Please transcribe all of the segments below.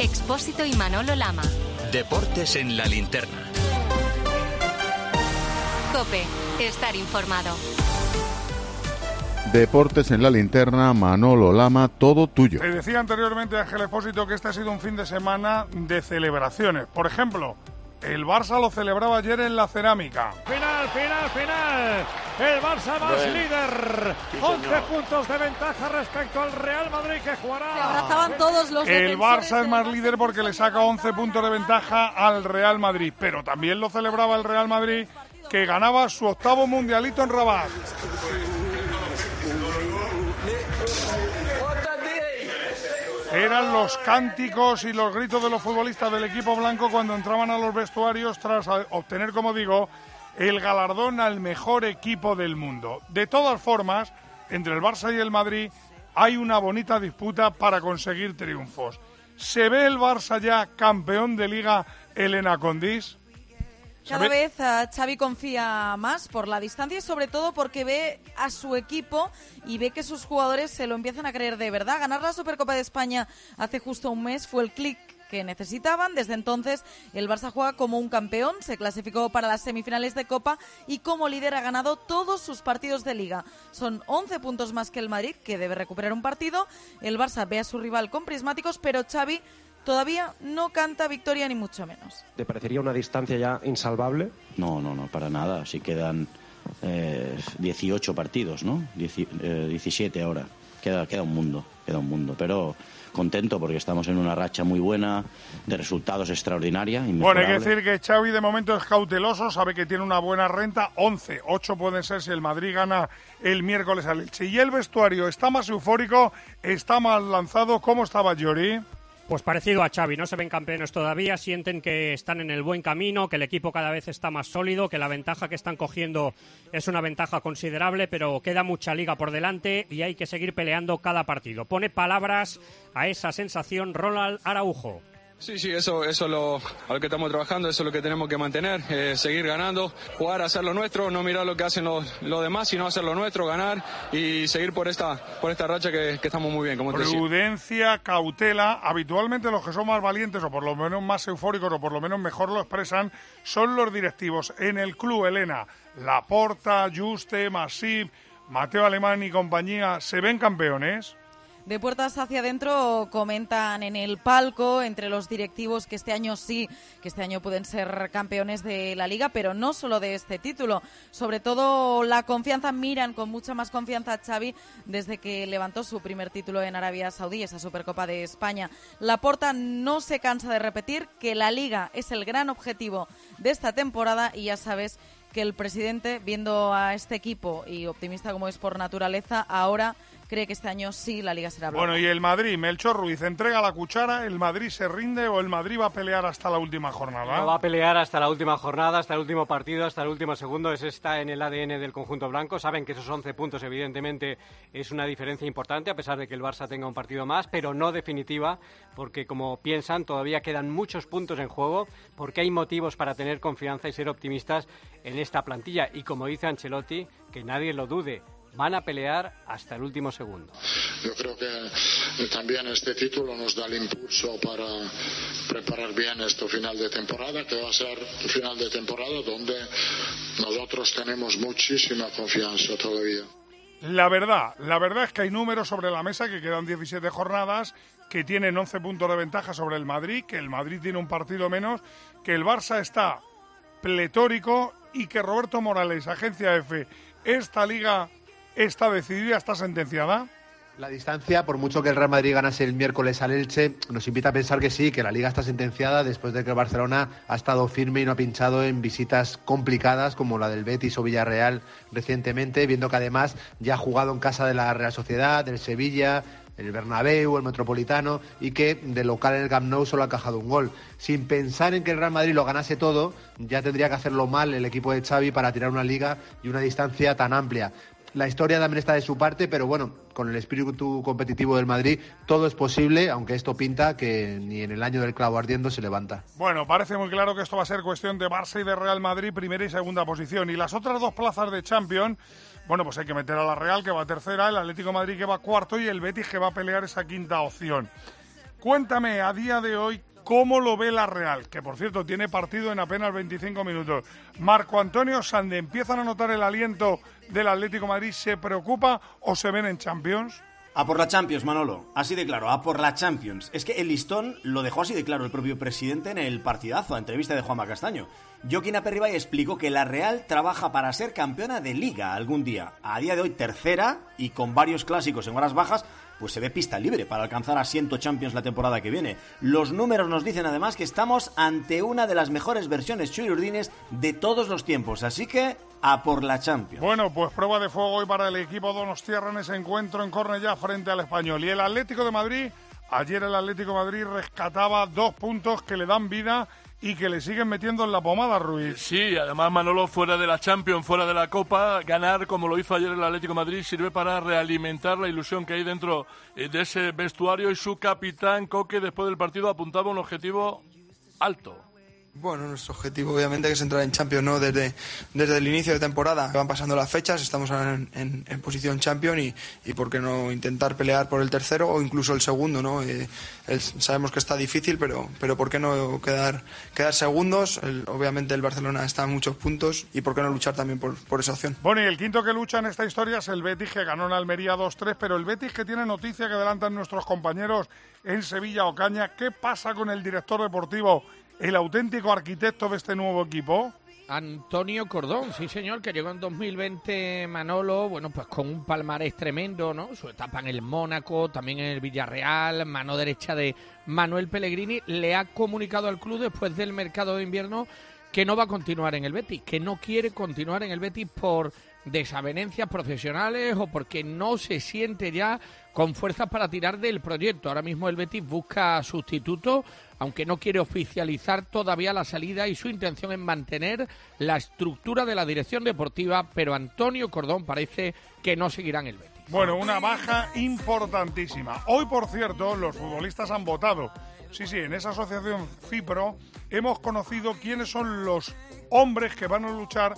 Expósito y Manolo Lama. Deportes en la linterna. Cope, estar informado. Deportes en la linterna, Manolo Lama, todo tuyo. Te decía anteriormente, Ángel Expósito, que este ha sido un fin de semana de celebraciones. Por ejemplo, el Barça lo celebraba ayer en la cerámica. Final, final, final. El Barça más líder. 11 puntos de ventaja respecto al Real Madrid que jugará. Se abrazaban todos los El Barça es más líder porque le saca 11 puntos de ventaja al Real Madrid. Pero también lo celebraba el Real Madrid, que ganaba su octavo mundialito en Rabat. Eran los cánticos y los gritos de los futbolistas del equipo blanco cuando entraban a los vestuarios tras obtener, como digo, el galardón al mejor equipo del mundo. De todas formas, entre el Barça y el Madrid hay una bonita disputa para conseguir triunfos. ¿Se ve el Barça ya campeón de liga Elena Condis? ¿Se Cada ve? vez eh, Xavi confía más por la distancia y sobre todo porque ve a su equipo y ve que sus jugadores se lo empiezan a creer de verdad. Ganar la Supercopa de España hace justo un mes fue el clic que necesitaban. Desde entonces el Barça juega como un campeón, se clasificó para las semifinales de Copa y como líder ha ganado todos sus partidos de liga. Son 11 puntos más que el Madrid, que debe recuperar un partido. El Barça ve a su rival con prismáticos, pero Xavi todavía no canta victoria ni mucho menos. ¿Te parecería una distancia ya insalvable? No, no, no, para nada. Si quedan eh, 18 partidos, ¿no? Dieci- eh, 17 ahora. Queda, queda un mundo, queda un mundo. Pero contento porque estamos en una racha muy buena, de resultados extraordinaria. Bueno, hay que decir que Xavi de momento es cauteloso, sabe que tiene una buena renta, 11, 8 pueden ser si el Madrid gana el miércoles al Elche. Y el vestuario está más eufórico, está más lanzado. ¿Cómo estaba Llori? Pues parecido a Xavi, no se ven campeones todavía, sienten que están en el buen camino, que el equipo cada vez está más sólido, que la ventaja que están cogiendo es una ventaja considerable, pero queda mucha liga por delante y hay que seguir peleando cada partido. Pone palabras a esa sensación Ronald Araujo. Sí, sí, eso, eso es lo, a lo que estamos trabajando, eso es lo que tenemos que mantener, eh, seguir ganando, jugar, hacer lo nuestro, no mirar lo que hacen los, los demás, sino hacer lo nuestro, ganar y seguir por esta, por esta racha que, que estamos muy bien, como. Prudencia, cautela. Habitualmente los que son más valientes o por lo menos más eufóricos o por lo menos mejor lo expresan son los directivos. En el club, Elena, Laporta, Juste, Masip, Mateo Alemán y compañía, ¿se ven campeones? De puertas hacia adentro comentan en el palco entre los directivos que este año sí, que este año pueden ser campeones de la liga, pero no solo de este título. Sobre todo la confianza, miran con mucha más confianza a Xavi desde que levantó su primer título en Arabia Saudí, esa Supercopa de España. Laporta no se cansa de repetir que la liga es el gran objetivo de esta temporada y ya sabes que el presidente, viendo a este equipo y optimista como es por naturaleza, ahora cree que este año sí la liga será blanca. Bueno, y el Madrid, Melchor Ruiz, entrega la cuchara, ¿el Madrid se rinde o el Madrid va a pelear hasta la última jornada? No va a pelear hasta la última jornada, hasta el último partido, hasta el último segundo. Eso está en el ADN del conjunto blanco. Saben que esos 11 puntos, evidentemente, es una diferencia importante, a pesar de que el Barça tenga un partido más, pero no definitiva, porque como piensan, todavía quedan muchos puntos en juego, porque hay motivos para tener confianza y ser optimistas en esta plantilla. Y como dice Ancelotti, que nadie lo dude. Van a pelear hasta el último segundo. Yo creo que también este título nos da el impulso para preparar bien este final de temporada, que va a ser un final de temporada donde nosotros tenemos muchísima confianza todavía. La verdad, la verdad es que hay números sobre la mesa que quedan 17 jornadas, que tienen 11 puntos de ventaja sobre el Madrid, que el Madrid tiene un partido menos, que el Barça está pletórico y que Roberto Morales, agencia F, esta liga está decidida, está sentenciada. La distancia, por mucho que el Real Madrid ganase el miércoles al Elche, nos invita a pensar que sí, que la liga está sentenciada después de que el Barcelona ha estado firme y no ha pinchado en visitas complicadas como la del Betis o Villarreal recientemente, viendo que además ya ha jugado en casa de la Real Sociedad, del Sevilla, el Bernabéu, el Metropolitano y que de local en el Camp Nou solo ha encajado un gol. Sin pensar en que el Real Madrid lo ganase todo, ya tendría que hacerlo mal el equipo de Xavi para tirar una liga y una distancia tan amplia. La historia también está de su parte, pero bueno, con el espíritu competitivo del Madrid todo es posible, aunque esto pinta que ni en el año del clavo ardiendo se levanta. Bueno, parece muy claro que esto va a ser cuestión de Barça y de Real Madrid, primera y segunda posición. Y las otras dos plazas de Champions, bueno, pues hay que meter a la Real, que va tercera, el Atlético Madrid, que va cuarto, y el Betis, que va a pelear esa quinta opción. Cuéntame a día de hoy cómo lo ve la Real, que por cierto tiene partido en apenas 25 minutos. Marco Antonio Sande, ¿empiezan a notar el aliento del Atlético Madrid? ¿Se preocupa o se ven en Champions? A por la Champions, Manolo. Así de claro, a por la Champions. Es que el listón lo dejó así de claro el propio presidente en el partidazo, a entrevista de Juanma Castaño. Joaquín Aperribay explicó que la Real trabaja para ser campeona de liga algún día. A día de hoy tercera y con varios clásicos en horas bajas, pues se ve pista libre para alcanzar asiento Champions la temporada que viene. Los números nos dicen además que estamos ante una de las mejores versiones chururdines de todos los tiempos, así que a por la Champions. Bueno, pues prueba de fuego hoy para el equipo Donostiarra en ese encuentro en Cornellá frente al Español. Y el Atlético de Madrid, ayer el Atlético de Madrid rescataba dos puntos que le dan vida y que le siguen metiendo en la pomada, Ruiz. Sí, además Manolo fuera de la Champions, fuera de la Copa, ganar como lo hizo ayer el Atlético Madrid sirve para realimentar la ilusión que hay dentro eh, de ese vestuario y su capitán Coque después del partido apuntaba un objetivo alto. Bueno, nuestro objetivo obviamente es entrar en Champions ¿no? desde, desde el inicio de temporada. Van pasando las fechas, estamos en, en, posición Champions y, y, por qué no intentar pelear por el tercero o incluso el segundo. ¿no? Eh, sabemos que está difícil, pero, pero por qué no quedar, quedar segundos. obviamente el Barcelona está a muchos puntos y por qué no luchar también por, por, esa opción. Bueno, y el quinto que lucha en esta historia es el Betis que ganó en Almería 2-3, pero el Betis que tiene noticia que adelantan nuestros compañeros en Sevilla Ocaña. ¿Qué pasa con el director deportivo? El auténtico arquitecto de este nuevo equipo? Antonio Cordón, sí señor, que llegó en 2020 Manolo, bueno, pues con un palmarés tremendo, ¿no? Su etapa en el Mónaco, también en el Villarreal, mano derecha de Manuel Pellegrini, le ha comunicado al club después del mercado de invierno que no va a continuar en el Betis, que no quiere continuar en el Betis por desavenencias profesionales o porque no se siente ya con fuerzas para tirar del proyecto. Ahora mismo el Betis busca sustituto, aunque no quiere oficializar todavía la salida y su intención es mantener la estructura de la dirección deportiva, pero Antonio Cordón parece que no seguirá en el Betis. Bueno, una baja importantísima. Hoy, por cierto, los futbolistas han votado. Sí, sí, en esa asociación FIPRO hemos conocido quiénes son los hombres que van a luchar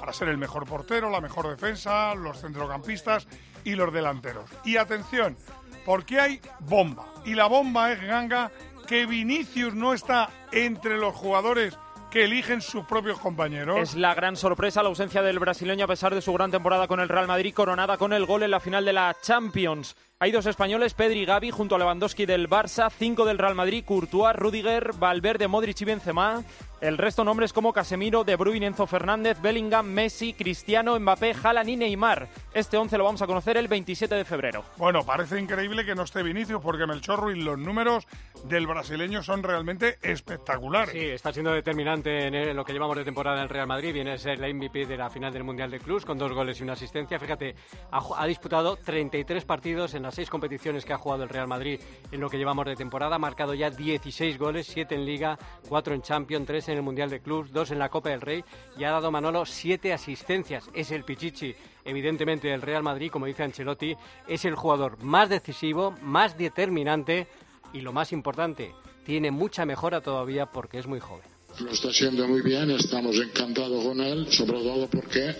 para ser el mejor portero, la mejor defensa, los centrocampistas y los delanteros. Y atención, porque hay bomba. Y la bomba es ganga que Vinicius no está entre los jugadores que eligen sus propios compañeros. Es la gran sorpresa la ausencia del brasileño a pesar de su gran temporada con el Real Madrid, coronada con el gol en la final de la Champions. Hay dos españoles, Pedri y Gavi, junto a Lewandowski del Barça, cinco del Real Madrid, Courtois, Rudiger, Valverde, Modric y Benzema. El resto nombres como Casemiro, De Bruyne, Enzo Fernández, Bellingham, Messi, Cristiano, Mbappé, Haaland y Neymar. Este 11 lo vamos a conocer el 27 de febrero. Bueno, parece increíble que no esté Vinicius porque Melchorro y los números del brasileño son realmente espectaculares. Sí, está siendo determinante en lo que llevamos de temporada en el Real Madrid. Viene a ser la MVP de la final del Mundial de Clubs con dos goles y una asistencia. Fíjate, ha, ha disputado 33 partidos en las seis competiciones que ha jugado el Real Madrid en lo que llevamos de temporada. Ha marcado ya 16 goles, 7 en Liga, 4 en Champions, 3 en el Mundial de Clubs, dos en la Copa del Rey y ha dado Manolo siete asistencias. Es el Pichichi, evidentemente, del Real Madrid, como dice Ancelotti, es el jugador más decisivo, más determinante y lo más importante, tiene mucha mejora todavía porque es muy joven. Lo está haciendo muy bien, estamos encantados con él, sobre todo porque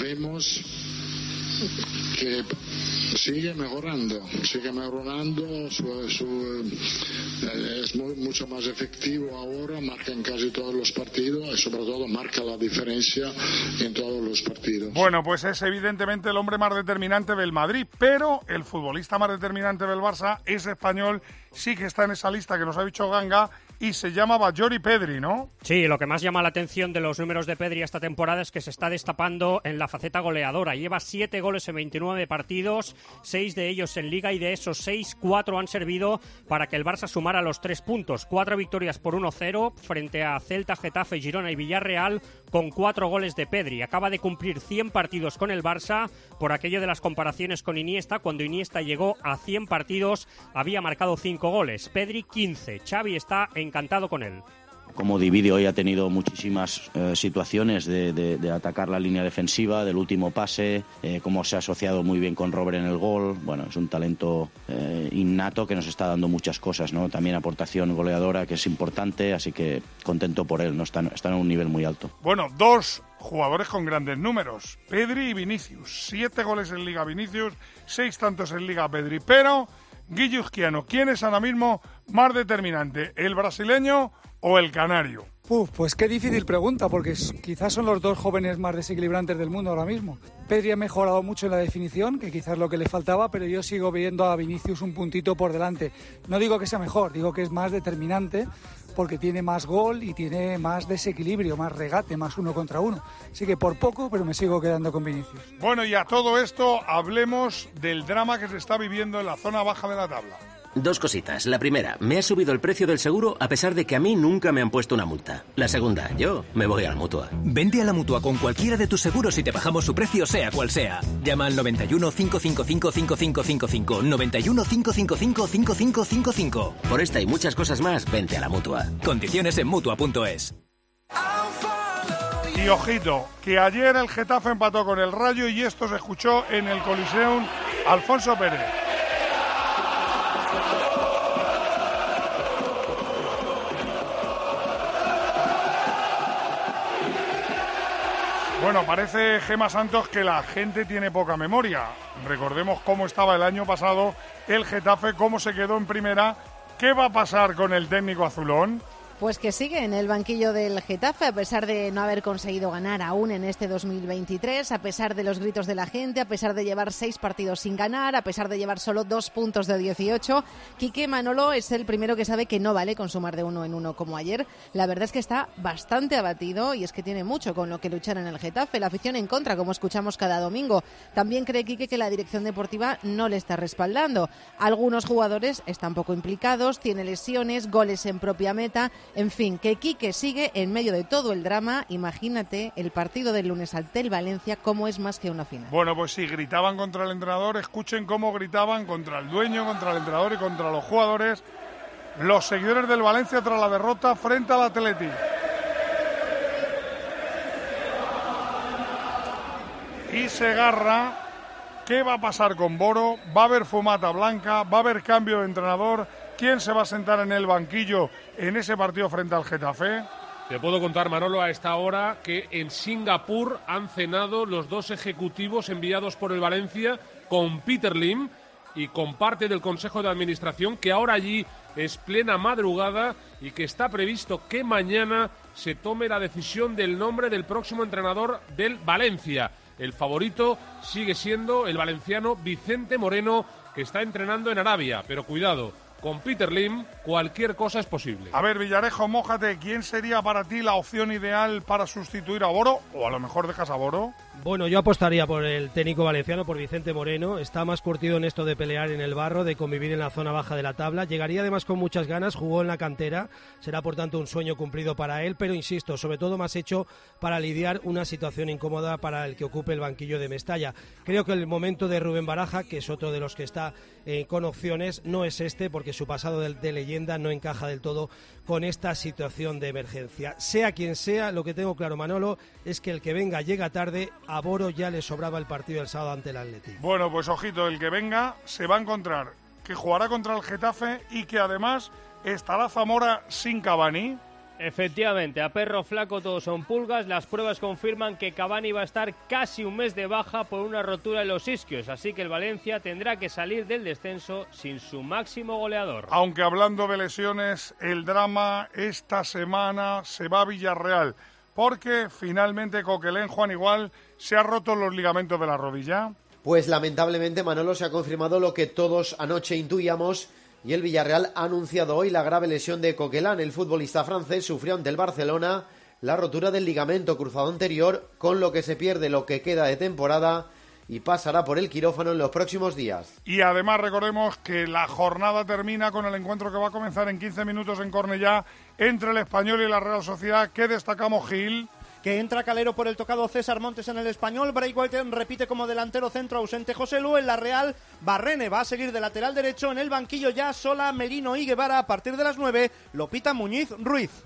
vemos que sigue mejorando, sigue mejorando, su, eh, es mucho más efectivo ahora, marca en casi todos los partidos y sobre todo marca la diferencia en todos los partidos. Bueno, pues es evidentemente el hombre más determinante del Madrid, pero el futbolista más determinante del Barça es español, sí que está en esa lista que nos ha dicho Ganga y se llama Bajori Pedri, ¿no? Sí, lo que más llama la atención de los números de Pedri esta temporada es que se está destapando en la faceta goleadora. Lleva siete goles en 29 partidos, seis de ellos en Liga y de esos seis, cuatro han servido para que el Barça sumara los tres puntos. Cuatro victorias por 1-0 frente a Celta, Getafe, Girona y Villarreal con cuatro goles de Pedri. Acaba de cumplir 100 partidos con el Barça por aquello de las comparaciones con Iniesta. Cuando Iniesta llegó a 100 partidos había marcado cinco goles. Pedri 15. Xavi está en encantado con él como divide hoy ha tenido muchísimas eh, situaciones de, atacar la línea defensiva, del último pase, eh, cómo se ha asociado muy bien con Robert en el gol. Bueno, es un talento eh, innato que nos está dando muchas cosas, ¿no? También aportación goleadora que es importante, así que contento por él, ¿no? Están, están en un nivel muy alto. Bueno, dos jugadores con grandes números, Pedri y Vinicius. Siete goles en Liga Vinicius, seis tantos en Liga Pedri, pero Guilluzquiano, ¿quién es ahora mismo más determinante, el brasileño o el canario? Pues qué difícil pregunta, porque quizás son los dos jóvenes más desequilibrantes del mundo ahora mismo. Pedri ha mejorado mucho en la definición, que quizás lo que le faltaba, pero yo sigo viendo a Vinicius un puntito por delante. No digo que sea mejor, digo que es más determinante, porque tiene más gol y tiene más desequilibrio, más regate, más uno contra uno. Así que por poco, pero me sigo quedando con Vinicius. Bueno, y a todo esto hablemos del drama que se está viviendo en la zona baja de la tabla. Dos cositas. La primera, me ha subido el precio del seguro a pesar de que a mí nunca me han puesto una multa. La segunda, yo me voy a la mutua. Vente a la mutua con cualquiera de tus seguros y te bajamos su precio, sea cual sea. Llama al 91 555 5555. 91 555 5555. Por esta y muchas cosas más, vente a la mutua. Condiciones en mutua.es. Y ojito, que ayer el Getafe empató con el Rayo y esto se escuchó en el Coliseum Alfonso Pérez. Bueno, parece Gema Santos que la gente tiene poca memoria. Recordemos cómo estaba el año pasado el Getafe, cómo se quedó en primera. ¿Qué va a pasar con el técnico azulón? Pues que sigue en el banquillo del Getafe, a pesar de no haber conseguido ganar aún en este 2023, a pesar de los gritos de la gente, a pesar de llevar seis partidos sin ganar, a pesar de llevar solo dos puntos de 18. Quique Manolo es el primero que sabe que no vale consumar de uno en uno como ayer. La verdad es que está bastante abatido y es que tiene mucho con lo que luchar en el Getafe. La afición en contra, como escuchamos cada domingo. También cree Quique que la dirección deportiva no le está respaldando. Algunos jugadores están poco implicados, tiene lesiones, goles en propia meta en fin, que Quique sigue en medio de todo el drama. Imagínate el partido del lunes al Tel Valencia, cómo es más que una final. Bueno, pues si gritaban contra el entrenador, escuchen cómo gritaban contra el dueño, contra el entrenador y contra los jugadores. Los seguidores del Valencia tras la derrota frente al Atleti. Y Segarra, ¿qué va a pasar con Boro? ¿Va a haber fumata blanca? ¿Va a haber cambio de entrenador? ¿Quién se va a sentar en el banquillo en ese partido frente al Getafe? Te puedo contar, Manolo, a esta hora que en Singapur han cenado los dos ejecutivos enviados por el Valencia con Peter Lim y con parte del Consejo de Administración, que ahora allí es plena madrugada y que está previsto que mañana se tome la decisión del nombre del próximo entrenador del Valencia. El favorito sigue siendo el valenciano Vicente Moreno, que está entrenando en Arabia. Pero cuidado, con Peter Lim cualquier cosa es posible. A ver, Villarejo, mójate, ¿quién sería para ti la opción ideal para sustituir a Boro? O a lo mejor dejas a Boro. Bueno, yo apostaría por el técnico valenciano, por Vicente Moreno. Está más curtido en esto de pelear en el barro, de convivir en la zona baja de la tabla. Llegaría además con muchas ganas, jugó en la cantera. Será por tanto un sueño cumplido para él, pero insisto, sobre todo más hecho para lidiar una situación incómoda para el que ocupe el banquillo de Mestalla. Creo que el momento de Rubén Baraja, que es otro de los que está eh, con opciones, no es este, porque su pasado de, de leyenda no encaja del todo con esta situación de emergencia. Sea quien sea, lo que tengo claro, Manolo, es que el que venga llega tarde. A Boro ya le sobraba el partido del sábado ante el Atlético. Bueno, pues ojito, el que venga se va a encontrar que jugará contra el Getafe y que además estará Zamora sin Cavani. Efectivamente, a perro flaco todos son pulgas. Las pruebas confirman que Cavani va a estar casi un mes de baja por una rotura en los isquios, así que el Valencia tendrá que salir del descenso sin su máximo goleador. Aunque hablando de lesiones, el drama esta semana se va a Villarreal, porque finalmente Coquelén Juan igual se ha roto los ligamentos de la rodilla. Pues lamentablemente Manolo se ha confirmado lo que todos anoche intuíamos y el Villarreal ha anunciado hoy la grave lesión de Coquelán. El futbolista francés sufrió ante el Barcelona la rotura del ligamento cruzado anterior, con lo que se pierde lo que queda de temporada y pasará por el quirófano en los próximos días. Y además recordemos que la jornada termina con el encuentro que va a comenzar en 15 minutos en Cornellá entre el Español y la Real Sociedad. ¿Qué destacamos, Gil? Que entra Calero por el tocado César Montes en el español, White repite como delantero centro ausente José Lu, en la Real Barrene va a seguir de lateral derecho, en el banquillo ya sola Melino y Guevara a partir de las 9, Lopita Muñiz Ruiz.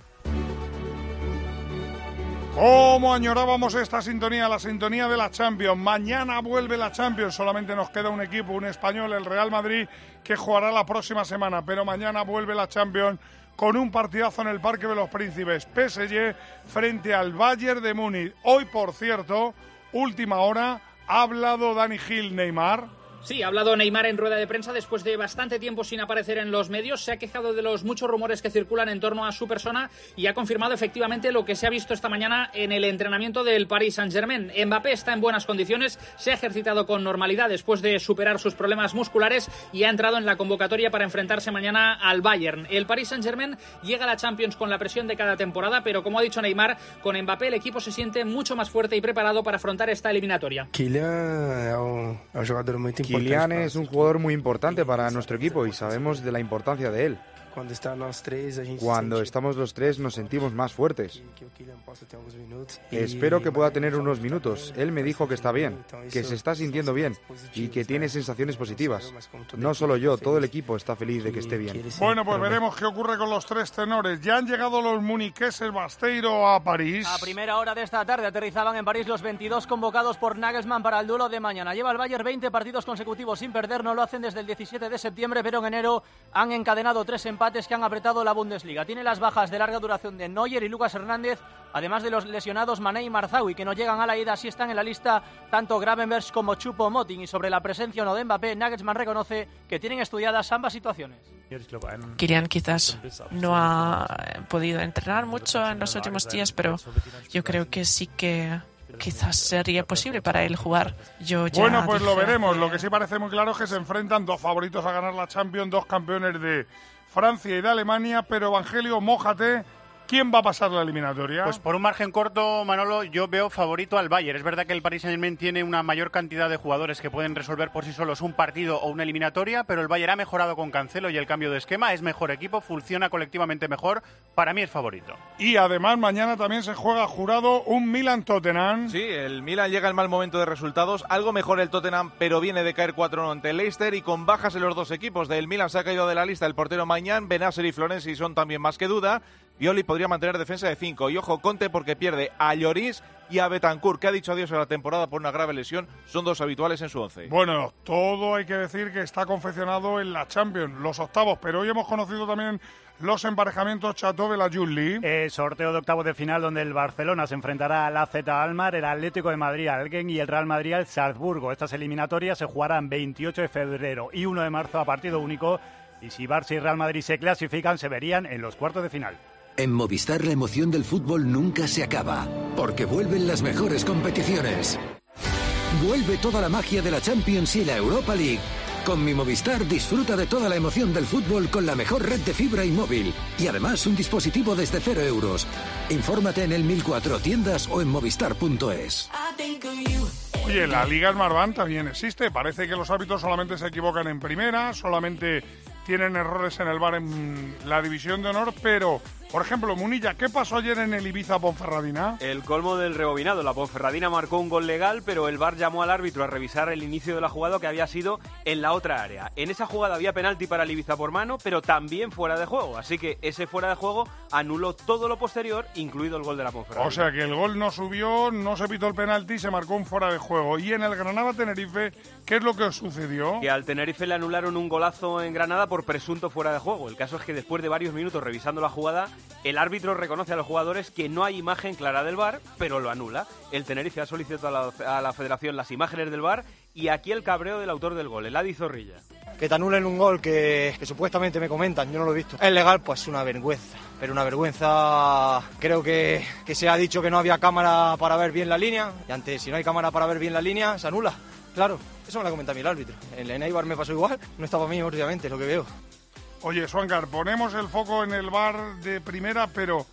¿Cómo añorábamos esta sintonía, la sintonía de la Champions? Mañana vuelve la Champions, solamente nos queda un equipo, un español, el Real Madrid, que jugará la próxima semana, pero mañana vuelve la Champions con un partidazo en el Parque de los Príncipes, PSG frente al Bayern de Múnich. Hoy, por cierto, última hora, ha hablado Dani Gil Neymar. Sí, ha hablado Neymar en rueda de prensa después de bastante tiempo sin aparecer en los medios. Se ha quejado de los muchos rumores que circulan en torno a su persona y ha confirmado efectivamente lo que se ha visto esta mañana en el entrenamiento del Paris Saint-Germain. Mbappé está en buenas condiciones, se ha ejercitado con normalidad después de superar sus problemas musculares y ha entrado en la convocatoria para enfrentarse mañana al Bayern. El Paris Saint-Germain llega a la Champions con la presión de cada temporada, pero como ha dicho Neymar, con Mbappé el equipo se siente mucho más fuerte y preparado para afrontar esta eliminatoria. Kylian es un jugador muy importante para nuestro equipo y sabemos de la importancia de él. Cuando estamos los tres nos sentimos más fuertes. Espero que pueda tener unos minutos. Él me dijo que está bien, que se está sintiendo bien y que tiene sensaciones positivas. No solo yo, todo el equipo está feliz de que esté bien. Bueno, pues veremos qué ocurre con los tres tenores. Ya han llegado los muniqueses Basteiro a París. A primera hora de esta tarde aterrizaban en París los 22 convocados por Nagelsmann para el duelo de mañana. Lleva el Bayern 20 partidos consecutivos sin perder, no lo hacen desde el 17 de septiembre, pero en enero han encadenado tres empates que han apretado la Bundesliga. Tiene las bajas de larga duración de Neuer y Lucas Hernández, además de los lesionados Mané y Marzaui, que no llegan a la ida, si están en la lista tanto Gravenbergs como Chupo Moting. Y sobre la presencia o no de Mbappé, Nagelsmann reconoce que tienen estudiadas ambas situaciones. Kylian quizás no ha podido entrenar mucho en los últimos días, pero yo creo que sí que quizás sería posible para él jugar. Yo ya bueno, pues lo veremos. Lo que sí parece muy claro es que se enfrentan dos favoritos a ganar la Champions, dos campeones de Francia y de Alemania. Pero Evangelio, mójate. ¿Quién va a pasar la eliminatoria? Pues por un margen corto, Manolo, yo veo favorito al Bayern. Es verdad que el Paris Saint-Germain tiene una mayor cantidad de jugadores que pueden resolver por sí solos un partido o una eliminatoria, pero el Bayern ha mejorado con Cancelo y el cambio de esquema. Es mejor equipo, funciona colectivamente mejor. Para mí es favorito. Y además mañana también se juega jurado un Milan-Tottenham. Sí, el Milan llega en mal momento de resultados, algo mejor el Tottenham, pero viene de caer 4-1 ante el Leicester y con bajas en los dos equipos. Del Milan se ha caído de la lista el portero Mañán, Benasser y Florenzi son también más que duda. Violi podría mantener defensa de 5 y ojo Conte porque pierde a Lloris y a Betancourt, que ha dicho adiós a la temporada por una grave lesión, son dos habituales en su once. Bueno, todo hay que decir que está confeccionado en la Champions, los octavos, pero hoy hemos conocido también los emparejamientos Chateau de la Jules Eh, sorteo de octavos de final donde el Barcelona se enfrentará al AZ Almar, el Atlético de Madrid al Elgin y el Real Madrid al Salzburgo. Estas eliminatorias se jugarán 28 de febrero y 1 de marzo a partido único y si Barça y Real Madrid se clasifican se verían en los cuartos de final. En Movistar la emoción del fútbol nunca se acaba, porque vuelven las mejores competiciones. Vuelve toda la magia de la Champions y la Europa League. Con mi Movistar disfruta de toda la emoción del fútbol con la mejor red de fibra y móvil. Y además un dispositivo desde cero euros. Infórmate en el 1004 tiendas o en movistar.es. Oye, la Liga Smartbank también existe. Parece que los árbitros solamente se equivocan en primera, solamente tienen errores en el bar en la división de honor, pero, por ejemplo, Munilla, ¿qué pasó ayer en el Ibiza Ponferradina? El colmo del rebobinado. La Ponferradina marcó un gol legal, pero el VAR llamó al árbitro a revisar el inicio de la jugada que había sido en la otra área. En esa jugada había penalti para el Ibiza por mano, pero también fuera de juego. Así que ese fuera de juego anuló todo lo posterior, incluido el gol de la Ponferradina. O sea que el gol no subió, no se pitó el penalti, se marcó un fuera de juego. Y en el Granada-Tenerife, ¿qué es lo que sucedió? Que al Tenerife le anularon un golazo en Granada por presunto fuera de juego. El caso es que después de varios minutos revisando la jugada, el árbitro reconoce a los jugadores que no hay imagen clara del VAR, pero lo anula. El Tenerife ha solicitado a la, federación las imágenes del VAR y aquí el cabreo del autor del gol, el Adi Zorrilla. Que te anulen un gol que, supuestamente me comentan, yo no lo he visto. Es legal, pues una vergüenza. Pero una vergüenza, creo que se ha dicho que no había cámara para ver bien la línea. Y antes, si no hay cámara para ver bien la línea, se anula. Claro, eso me lo ha comentado a mí el árbitro. En el Eibar me pasó igual, no estaba a mí, obviamente, lo que veo. Oye, Suancar, ponemos el foco en el bar de primera, pero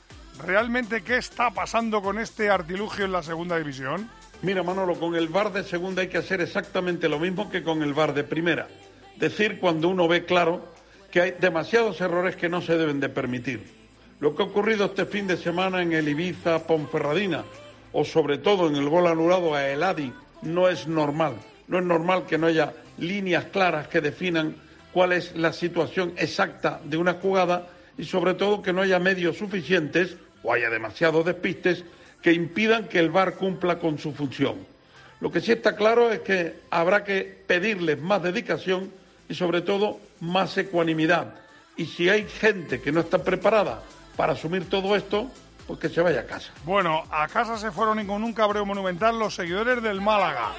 ¿realmente qué está pasando con este artilugio en la segunda división? Mira, Manolo, con el VAR de segunda hay que hacer exactamente lo mismo que con el VAR de primera. Decir cuando uno ve claro que hay demasiados errores que no se deben de permitir. Lo que ha ocurrido este fin de semana en el Ibiza Ponferradina, o sobre todo en el gol anulado a Eladi, no es normal. No es normal que no haya líneas claras que definan cuál es la situación exacta de una jugada y sobre todo que no haya medios suficientes o haya demasiados despistes que impidan que el VAR cumpla con su función. Lo que sí está claro es que habrá que pedirles más dedicación y sobre todo más ecuanimidad. Y si hay gente que no está preparada para asumir todo esto, pues que se vaya a casa. Bueno, a casa se fueron y con un cabreo monumental los seguidores del Málaga.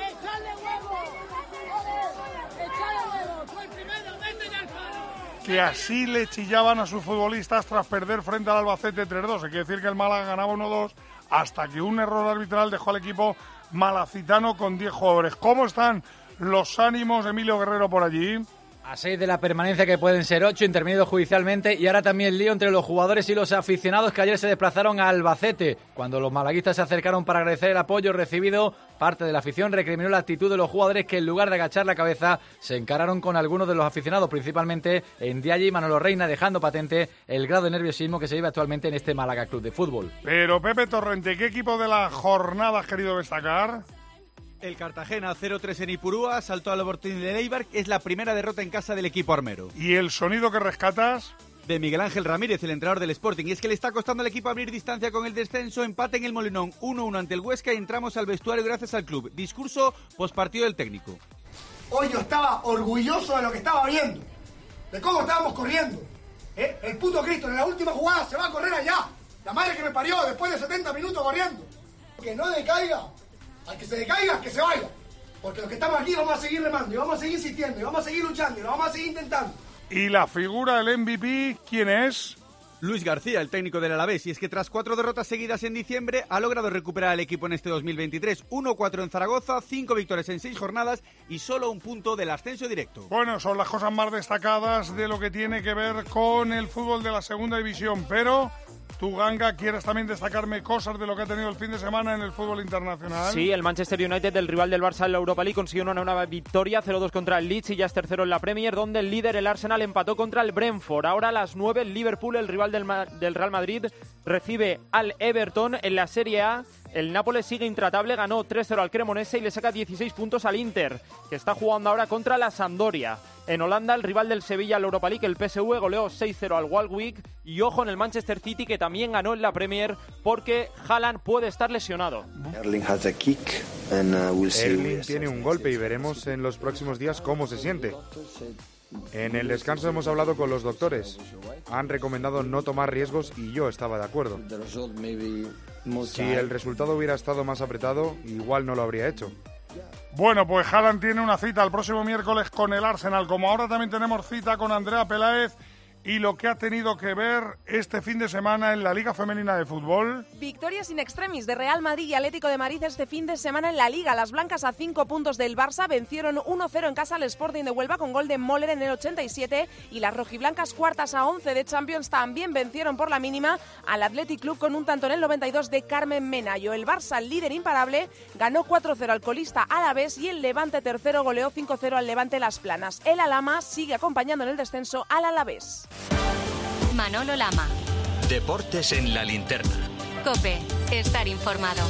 que así le chillaban a sus futbolistas tras perder frente al Albacete 3-2. Hay que decir que el Málaga ganaba 1-2 hasta que un error arbitral dejó al equipo malacitano con 10 jugadores. ¿Cómo están los ánimos, de Emilio Guerrero, por allí? A seis de la permanencia que pueden ser ocho, intervenido judicialmente y ahora también lío entre los jugadores y los aficionados que ayer se desplazaron a Albacete. Cuando los malaguistas se acercaron para agradecer el apoyo recibido, parte de la afición recriminó la actitud de los jugadores que en lugar de agachar la cabeza se encararon con algunos de los aficionados, principalmente en Dialle y Manolo Reina, dejando patente el grado de nerviosismo que se vive actualmente en este Málaga Club de Fútbol. Pero Pepe Torrente, ¿qué equipo de la jornada has querido destacar? El Cartagena 0-3 en Ipurúa saltó al oportunidad de Eibar, es la primera derrota en casa del equipo armero. ¿Y el sonido que rescatas? De Miguel Ángel Ramírez, el entrenador del Sporting. Y es que le está costando al equipo abrir distancia con el descenso. Empate en el Molinón 1-1 ante el Huesca y entramos al vestuario gracias al club. Discurso postpartido del técnico. Hoy yo estaba orgulloso de lo que estaba viendo, de cómo estábamos corriendo. ¿Eh? El puto Cristo en la última jugada se va a correr allá. La madre que me parió después de 70 minutos corriendo. Que no decaiga al que se decaiga, que se vaya. Porque los que estamos aquí vamos a seguir remando, y vamos a seguir insistiendo, y vamos a seguir luchando, y lo vamos a seguir intentando. ¿Y la figura del MVP quién es? Luis García, el técnico del Alavés, y es que tras cuatro derrotas seguidas en diciembre ha logrado recuperar al equipo en este 2023. 1-4 en Zaragoza, cinco victorias en seis jornadas y solo un punto del ascenso directo. Bueno, son las cosas más destacadas de lo que tiene que ver con el fútbol de la segunda división, pero Tú, Ganga, ¿quieres también destacarme cosas de lo que ha tenido el fin de semana en el fútbol internacional? Sí, el Manchester United, el rival del Barça en la Europa League, consiguió una nueva victoria, 0-2 contra el Leeds y ya es tercero en la Premier, donde el líder, el Arsenal, empató contra el Brentford. Ahora a las 9, el Liverpool, el rival del, del Real Madrid, recibe al Everton en la Serie A. El Nápoles sigue intratable, ganó 3-0 al Cremonese y le saca 16 puntos al Inter, que está jugando ahora contra la Sampdoria. En Holanda, el rival del Sevilla en la Europa League, el PSV, goleó 6-0 al Walwick. Y ojo en el Manchester City, que también ganó en la Premier, porque Haaland puede estar lesionado. Erling tiene un golpe y veremos en los próximos días cómo se siente. En el descanso hemos hablado con los doctores. Han recomendado no tomar riesgos y yo estaba de acuerdo. Si el resultado hubiera estado más apretado, igual no lo habría hecho. Bueno, pues Haaland tiene una cita el próximo miércoles con el Arsenal, como ahora también tenemos cita con Andrea Peláez y lo que ha tenido que ver este fin de semana en la Liga Femenina de Fútbol. Victoria sin extremis de Real Madrid y Atlético de Madrid este fin de semana en la Liga. Las blancas a cinco puntos del Barça vencieron 1-0 en casa al Sporting de Huelva con gol de Moller en el 87 y las rojiblancas cuartas a 11 de Champions también vencieron por la mínima al Athletic Club con un tanto en el 92 de Carmen Menayo. El Barça, líder imparable, ganó 4-0 al colista Alavés y el Levante tercero goleó 5-0 al Levante Las Planas. El Alama sigue acompañando en el descenso al Alavés. Manolo Lama. Deportes en la linterna. Cope, estar informado.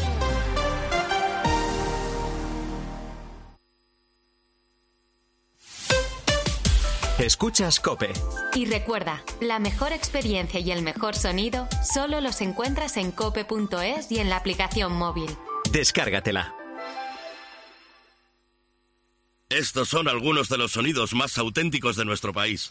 Escuchas Cope. Y recuerda, la mejor experiencia y el mejor sonido solo los encuentras en cope.es y en la aplicación móvil. Descárgatela. Estos son algunos de los sonidos más auténticos de nuestro país.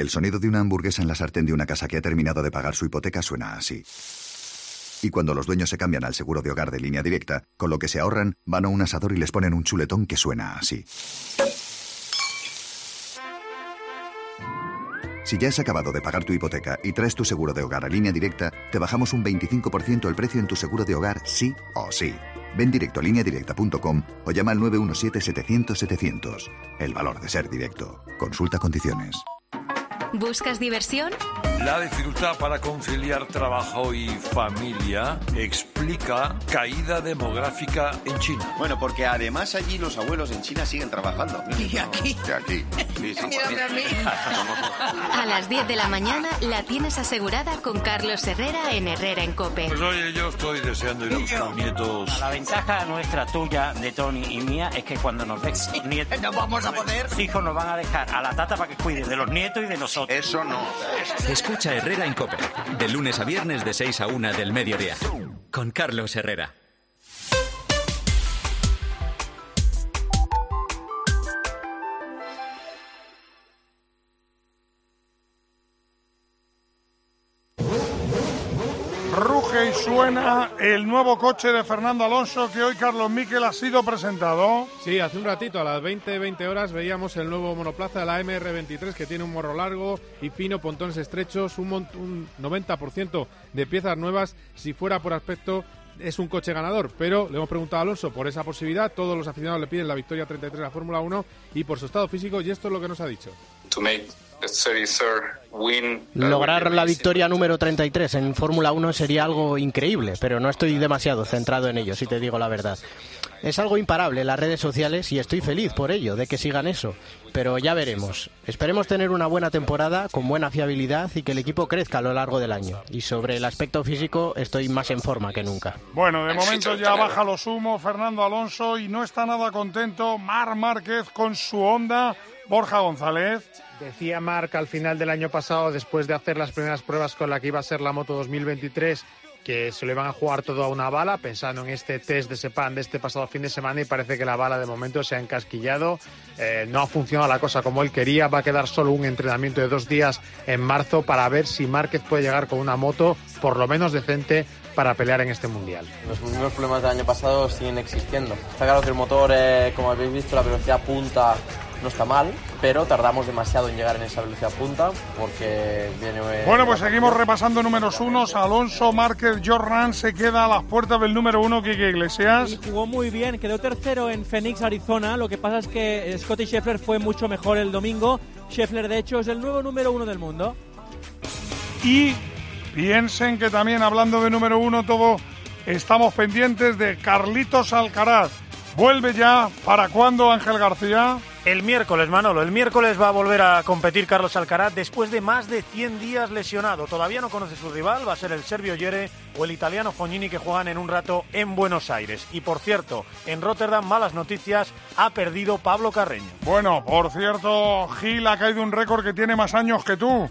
El sonido de una hamburguesa en la sartén de una casa que ha terminado de pagar su hipoteca suena así. Y cuando los dueños se cambian al seguro de hogar de línea directa, con lo que se ahorran, van a un asador y les ponen un chuletón que suena así. Si ya has acabado de pagar tu hipoteca y traes tu seguro de hogar a línea directa, te bajamos un 25% el precio en tu seguro de hogar sí o sí. Ven directo a lineadirecta.com o llama al 917-700-700. El valor de ser directo. Consulta condiciones. ¿Buscas diversión? La dificultad para conciliar trabajo y familia explica caída demográfica en China. Bueno, porque además allí los abuelos en China siguen trabajando. ¿Y aquí? De aquí. Sí, sí, Mírame a mí. A las 10 de la mañana la tienes asegurada con Carlos Herrera en Herrera en Cope. Pues oye, yo estoy deseando ir a buscar nietos. La ventaja nuestra, tuya, de Tony y mía es que cuando nos den nietos... No vamos a poder. Hijos nos van a dejar a la tata para que cuide de los nietos y de nosotros. Eso, eso no. Escucha Herrera en Cope, de lunes a viernes de 6 a 1 del mediodía, con Carlos Herrera. Ruge y suena el nuevo coche de Fernando Alonso que hoy Carlos Miquel ha sido presentado. Sí, hace un ratito, a las 20-20 horas, veíamos el nuevo monoplaza de la MR23 que tiene un morro largo y fino, pontones estrechos, un, un 90% de piezas nuevas. Si fuera por aspecto, es un coche ganador, pero le hemos preguntado a Alonso por esa posibilidad. Todos los aficionados le piden la victoria 33 de la Fórmula 1 y por su estado físico, y esto es lo que nos ha dicho. to make the 33rd win. Lograr la victoria número 33 en Fórmula 1 sería algo increíble, pero no estoy demasiado centrado en ello, si te digo la verdad. Es algo imparable en las redes sociales y estoy feliz por ello, de que sigan eso. Pero ya veremos. Esperemos tener una buena temporada, con buena fiabilidad y que el equipo crezca a lo largo del año. Y sobre el aspecto físico, estoy más en forma que nunca. Bueno, de momento ya baja los humos Fernando Alonso y no está nada contento Mar Márquez con su Honda. Borja González. Decía Marc al final del año pasado, después de hacer las primeras pruebas con la que iba a ser la moto 2023, que se lo iban a jugar todo a una bala, pensando en este test de Sepan de este pasado fin de semana y parece que la bala de momento se ha encasquillado. Eh, no ha funcionado la cosa como él quería, va a quedar solo un entrenamiento de dos días en marzo para ver si Márquez puede llegar con una moto por lo menos decente para pelear en este mundial. Los mismos problemas del año pasado siguen existiendo. Está claro que el motor, eh, como habéis visto, la velocidad punta no está mal, pero tardamos demasiado en llegar en esa velocidad punta porque viene... eh, Bueno, pues seguimos repasando números unos. Alonso Márquez Jorran se queda a las puertas del número uno, Quique Iglesias. Y jugó muy bien, quedó tercero en Phoenix, Arizona. Lo que pasa es que Scotty Scheffler fue mucho mejor el domingo. Scheffler, de hecho, es el nuevo número uno del mundo. Y piensen que también hablando de número uno, todo estamos pendientes de Carlitos Alcaraz. Vuelve ya. ¿Para cuándo, Ángel García? El miércoles, Manolo. El miércoles va a volver a competir Carlos Alcaraz después de más de 100 días lesionado. Todavía no conoce su rival, va a ser el serbio Yere o el italiano Fognini que juegan en un rato en Buenos Aires. Y por cierto, en Rotterdam, malas noticias, ha perdido Pablo Carreño. Bueno, por cierto, Gil ha caído un récord que tiene más años que tú.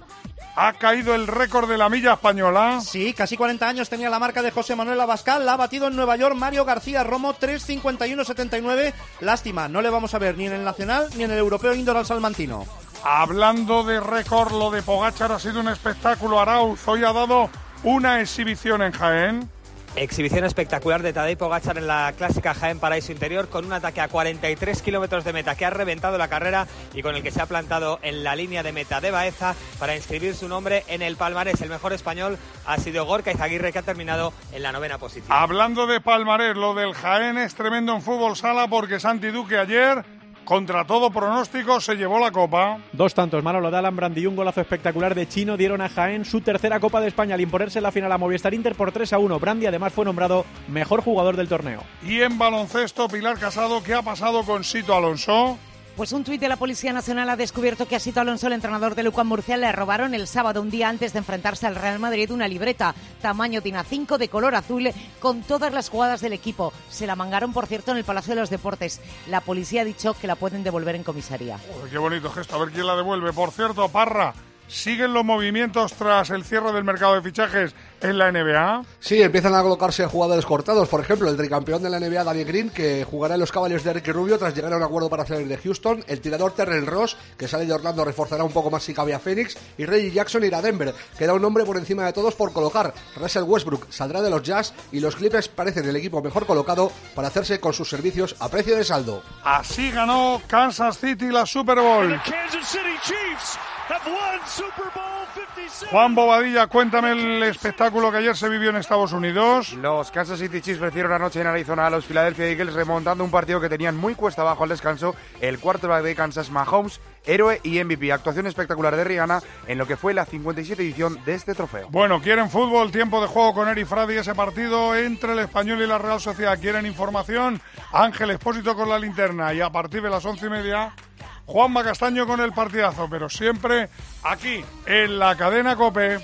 Ha caído el récord de la milla española. Sí, casi 40 años tenía la marca de José Manuel Abascal. La ha batido en Nueva York Mario García Romo 3.51.79. Lástima, no le vamos a ver ni en el Nacional ni en el Europeo Indoor al Salmantino. Hablando de récord, lo de Pogachar ha sido un espectáculo. Arauz hoy ha dado una exhibición en Jaén. Exhibición espectacular de Tadej Pogacar en la clásica Jaén Paraíso Interior con un ataque a 43 kilómetros de meta que ha reventado la carrera y con el que se ha plantado en la línea de meta de Baeza para inscribir su nombre en el palmarés. El mejor español ha sido Gorka Izaguirre que ha terminado en la novena posición. Hablando de palmarés, lo del Jaén es tremendo en fútbol sala porque Santi Duque ayer, contra todo pronóstico, se llevó la copa. Dos tantos, Manolo de Alan y un golazo espectacular de Chino dieron a Jaén su tercera Copa de España al imponerse en la final a Movistar Inter por 3 a 1. Brandi además fue nombrado mejor jugador del torneo. Y en baloncesto, Pilar Casado, ¿qué ha pasado con Sito Alonso? Pues un tuit de la Policía Nacional ha descubierto que a Sito Alonso, el entrenador de Lucan Murcia, le robaron el sábado, un día antes de enfrentarse al Real Madrid, una libreta tamaño DIN A5 de color azul con todas las jugadas del equipo. Se la mangaron, por cierto, en el Palacio de los Deportes. La policía ha dicho que la pueden devolver en comisaría. Qué bonito gesto, a ver quién la devuelve. Por cierto, Parra, ¿siguen los movimientos tras el cierre del mercado de fichajes en la NBA? Sí, empiezan a colocarse jugadores cortados. Por ejemplo, el tricampeón de la NBA, Danny Green, que jugará en los Cavaliers de Ricky Rubio tras llegar a un acuerdo para salir de Houston. El tirador Terrell Ross, que sale de Orlando, reforzará un poco más si cabe a Phoenix. Y Reggie Jackson irá a Denver. Queda un nombre por encima de todos por colocar. Russell Westbrook saldrá de los Jazz y los Clippers parecen el equipo mejor colocado para hacerse con sus servicios a precio de saldo. Así ganó Kansas City la Super Bowl. Juan Bobadilla, cuéntame el espectáculo que ayer se vivió en Estados Unidos. Los Kansas City Chiefs vencieron anoche en Arizona a los Philadelphia Eagles remontando un partido que tenían muy cuesta abajo al descanso. El quarterback de Kansas, Mahomes, héroe y MVP. Actuación espectacular de Rihanna en lo que fue la 57 edición de este trofeo. Bueno, quieren fútbol, tiempo de juego con Eri Fradi, ese partido entre el Español y la Real Sociedad. Quieren información, Ángel Expósito con la linterna y a partir de las once y media, Juanma Castaño con el partidazo, pero siempre aquí en la cadena COPE.